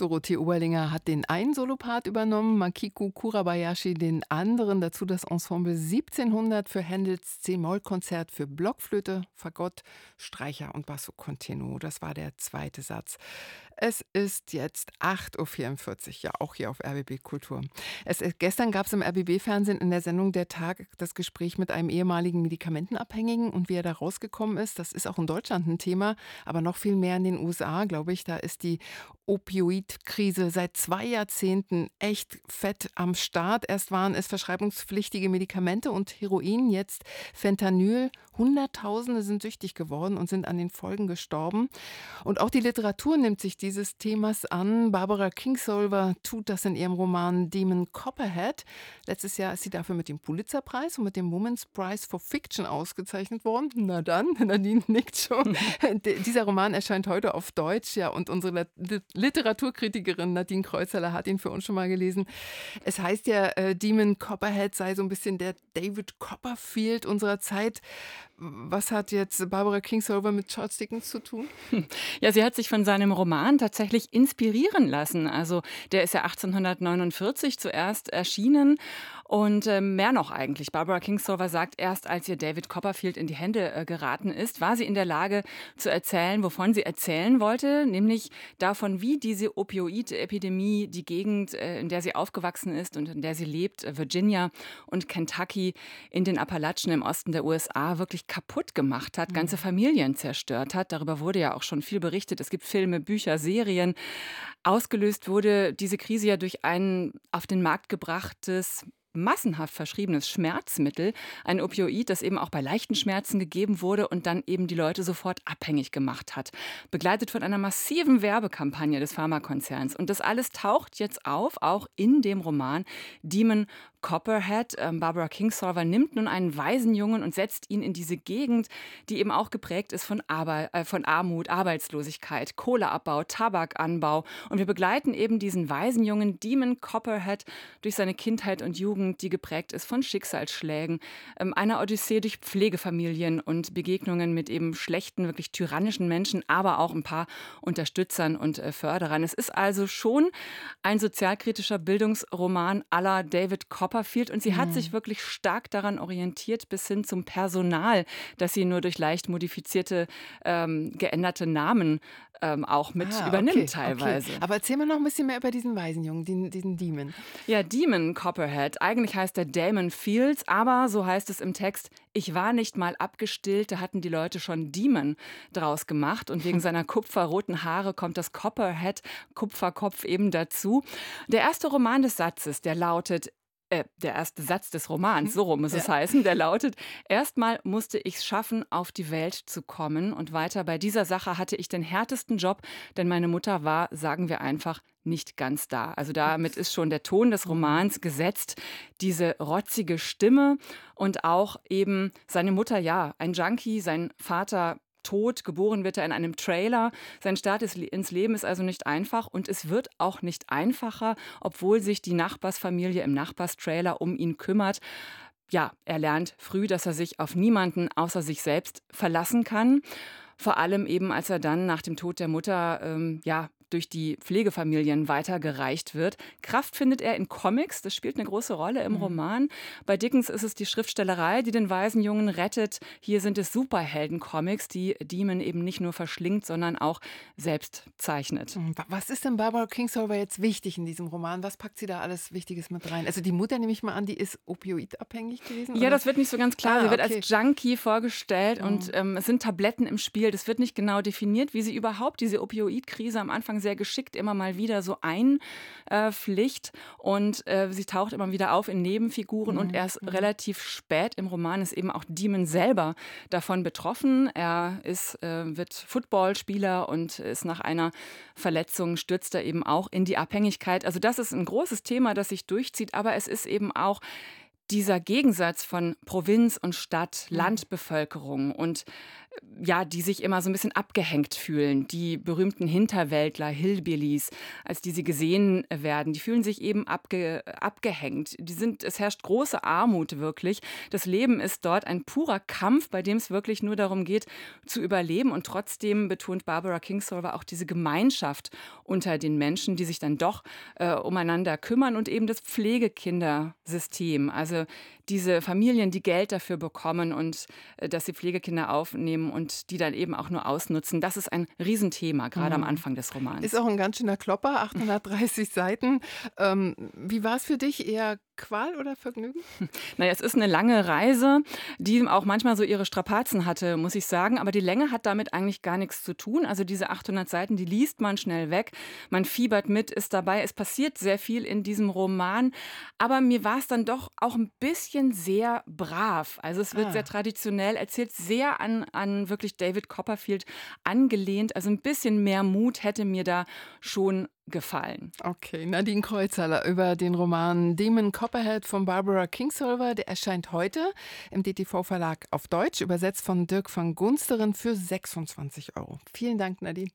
Dorothee Oberlinger hat den einen Solopart übernommen, Makiko Kurabayashi den anderen. Dazu das Ensemble 1700 für Händels C-Moll-Konzert für Blockflöte, Fagott, Streicher und Basso Continuo. Das war der zweite Satz. Es ist jetzt 8.44 Uhr, ja auch hier auf RBB Kultur. Es, gestern gab es im RBB-Fernsehen in der Sendung Der Tag das Gespräch mit einem ehemaligen Medikamentenabhängigen und wie er da rausgekommen ist. Das ist auch in Deutschland ein Thema, aber noch viel mehr in den USA, glaube ich. Da ist die Opioidkrise seit zwei Jahrzehnten echt fett am Start. Erst waren es verschreibungspflichtige Medikamente und Heroin, jetzt Fentanyl. Hunderttausende sind süchtig geworden und sind an den Folgen gestorben. Und auch die Literatur nimmt sich dieses Themas an. Barbara Kingsolver tut das in ihrem Roman Demon Copperhead. Letztes Jahr ist sie dafür mit dem Pulitzerpreis und mit dem Women's Prize for Fiction ausgezeichnet worden. Na dann, Nadine nickt schon. Dieser Roman erscheint heute auf Deutsch, ja, und unsere Literaturkritikerin Nadine Kreuzeler hat ihn für uns schon mal gelesen. Es heißt ja, äh, Demon Copperhead sei so ein bisschen der David Copperfield unserer Zeit. Was hat jetzt Barbara Kingsolver mit Charles Dickens zu tun? Ja, sie hat sich von seinem Roman tatsächlich inspirieren lassen. Also der ist ja 1849 zuerst erschienen und äh, mehr noch eigentlich. Barbara Kingsolver sagt, erst als ihr David Copperfield in die Hände äh, geraten ist, war sie in der Lage zu erzählen, wovon sie erzählen wollte, nämlich davon, wie diese Opioid-Epidemie die Gegend, äh, in der sie aufgewachsen ist und in der sie lebt, Virginia und Kentucky in den Appalachen im Osten der USA, wirklich kaputt gemacht hat, ganze mhm. Familien zerstört hat. Darüber wurde ja auch schon viel berichtet. Es gibt Filme, Bücher, Serien. Ausgelöst wurde diese Krise ja durch ein auf den Markt gebrachtes massenhaft verschriebenes Schmerzmittel, ein Opioid, das eben auch bei leichten Schmerzen gegeben wurde und dann eben die Leute sofort abhängig gemacht hat. Begleitet von einer massiven Werbekampagne des Pharmakonzerns. Und das alles taucht jetzt auf, auch in dem Roman Demon Copperhead. Ähm, Barbara Kingsolver nimmt nun einen Waisenjungen und setzt ihn in diese Gegend, die eben auch geprägt ist von, Arbe äh, von Armut, Arbeitslosigkeit, Kohleabbau, Tabakanbau. Und wir begleiten eben diesen Waisenjungen Demon Copperhead durch seine Kindheit und Jugend, die geprägt ist von Schicksalsschlägen, ähm, einer Odyssee durch Pflegefamilien und Begegnungen mit eben schlechten, wirklich tyrannischen Menschen, aber auch ein paar Unterstützern und äh, Förderern. Es ist also schon ein sozialkritischer Bildungsroman aller David Copperhead Copperfield und sie mhm. hat sich wirklich stark daran orientiert, bis hin zum Personal, dass sie nur durch leicht modifizierte, ähm, geänderte Namen ähm, auch mit ah, übernimmt okay, teilweise. Okay. Aber erzähl mal noch ein bisschen mehr über diesen Waisenjungen, diesen, diesen Demon. Ja, Demon Copperhead. Eigentlich heißt er Damon Fields, aber so heißt es im Text, ich war nicht mal abgestillt, da hatten die Leute schon Demon draus gemacht und wegen seiner kupferroten Haare kommt das Copperhead, Kupferkopf eben dazu. Der erste Roman des Satzes, der lautet, äh, der erste Satz des Romans, so rum muss ja. es heißen, der lautet, erstmal musste ich es schaffen, auf die Welt zu kommen und weiter bei dieser Sache hatte ich den härtesten Job, denn meine Mutter war, sagen wir einfach, nicht ganz da. Also damit ist schon der Ton des Romans gesetzt, diese rotzige Stimme und auch eben seine Mutter, ja, ein Junkie, sein Vater tot. Geboren wird er in einem Trailer. Sein Start ins Leben ist also nicht einfach und es wird auch nicht einfacher, obwohl sich die Nachbarsfamilie im Nachbarstrailer um ihn kümmert. Ja, er lernt früh, dass er sich auf niemanden außer sich selbst verlassen kann. Vor allem eben, als er dann nach dem Tod der Mutter ähm, ja durch die Pflegefamilien weitergereicht wird. Kraft findet er in Comics, das spielt eine große Rolle im mhm. Roman. Bei Dickens ist es die Schriftstellerei, die den Waisenjungen rettet. Hier sind es Superhelden-Comics, die Demon eben nicht nur verschlingt, sondern auch selbst zeichnet. Mhm. Was ist denn Barbara Kingsolver jetzt wichtig in diesem Roman? Was packt sie da alles Wichtiges mit rein? Also die Mutter nehme ich mal an, die ist opioidabhängig gewesen? Ja, oder? das wird nicht so ganz klar. Ah, sie wird okay. als Junkie vorgestellt mhm. und ähm, es sind Tabletten im Spiel. Das wird nicht genau definiert, wie sie überhaupt diese Opioidkrise am Anfang sehr geschickt immer mal wieder so einpflicht und äh, sie taucht immer wieder auf in Nebenfiguren mhm. und erst mhm. relativ spät im Roman ist eben auch Demon selber davon betroffen. Er ist, äh, wird Footballspieler und ist nach einer Verletzung stürzt er eben auch in die Abhängigkeit. Also das ist ein großes Thema, das sich durchzieht, aber es ist eben auch dieser Gegensatz von Provinz und Stadt, mhm. Landbevölkerung und ja, die sich immer so ein bisschen abgehängt fühlen. Die berühmten Hinterwäldler, Hillbillies, als die sie gesehen werden, die fühlen sich eben abge abgehängt. Die sind es herrscht große Armut wirklich. Das Leben ist dort ein purer Kampf, bei dem es wirklich nur darum geht, zu überleben. Und trotzdem betont Barbara Kingsolver auch diese Gemeinschaft unter den Menschen, die sich dann doch äh, umeinander kümmern und eben das Pflegekindersystem. Also diese Familien, die Geld dafür bekommen und äh, dass sie Pflegekinder aufnehmen und die dann eben auch nur ausnutzen, das ist ein Riesenthema, gerade mhm. am Anfang des Romans. Ist auch ein ganz schöner Klopper, 830 Seiten. Ähm, wie war es für dich? Eher Qual oder Vergnügen? Naja, es ist eine lange Reise, die auch manchmal so ihre Strapazen hatte, muss ich sagen. Aber die Länge hat damit eigentlich gar nichts zu tun. Also diese 800 Seiten, die liest man schnell weg. Man fiebert mit, ist dabei. Es passiert sehr viel in diesem Roman. Aber mir war es dann doch auch ein bisschen sehr brav. Also es wird ah. sehr traditionell erzählt, sehr an, an wirklich David Copperfield angelehnt. Also ein bisschen mehr Mut hätte mir da schon gefallen. Okay, Nadine Kreuzhaller über den Roman Demon Copperhead von Barbara Kingsolver. Der erscheint heute im DTV-Verlag auf Deutsch, übersetzt von Dirk van Gunsteren für 26 Euro. Vielen Dank, Nadine.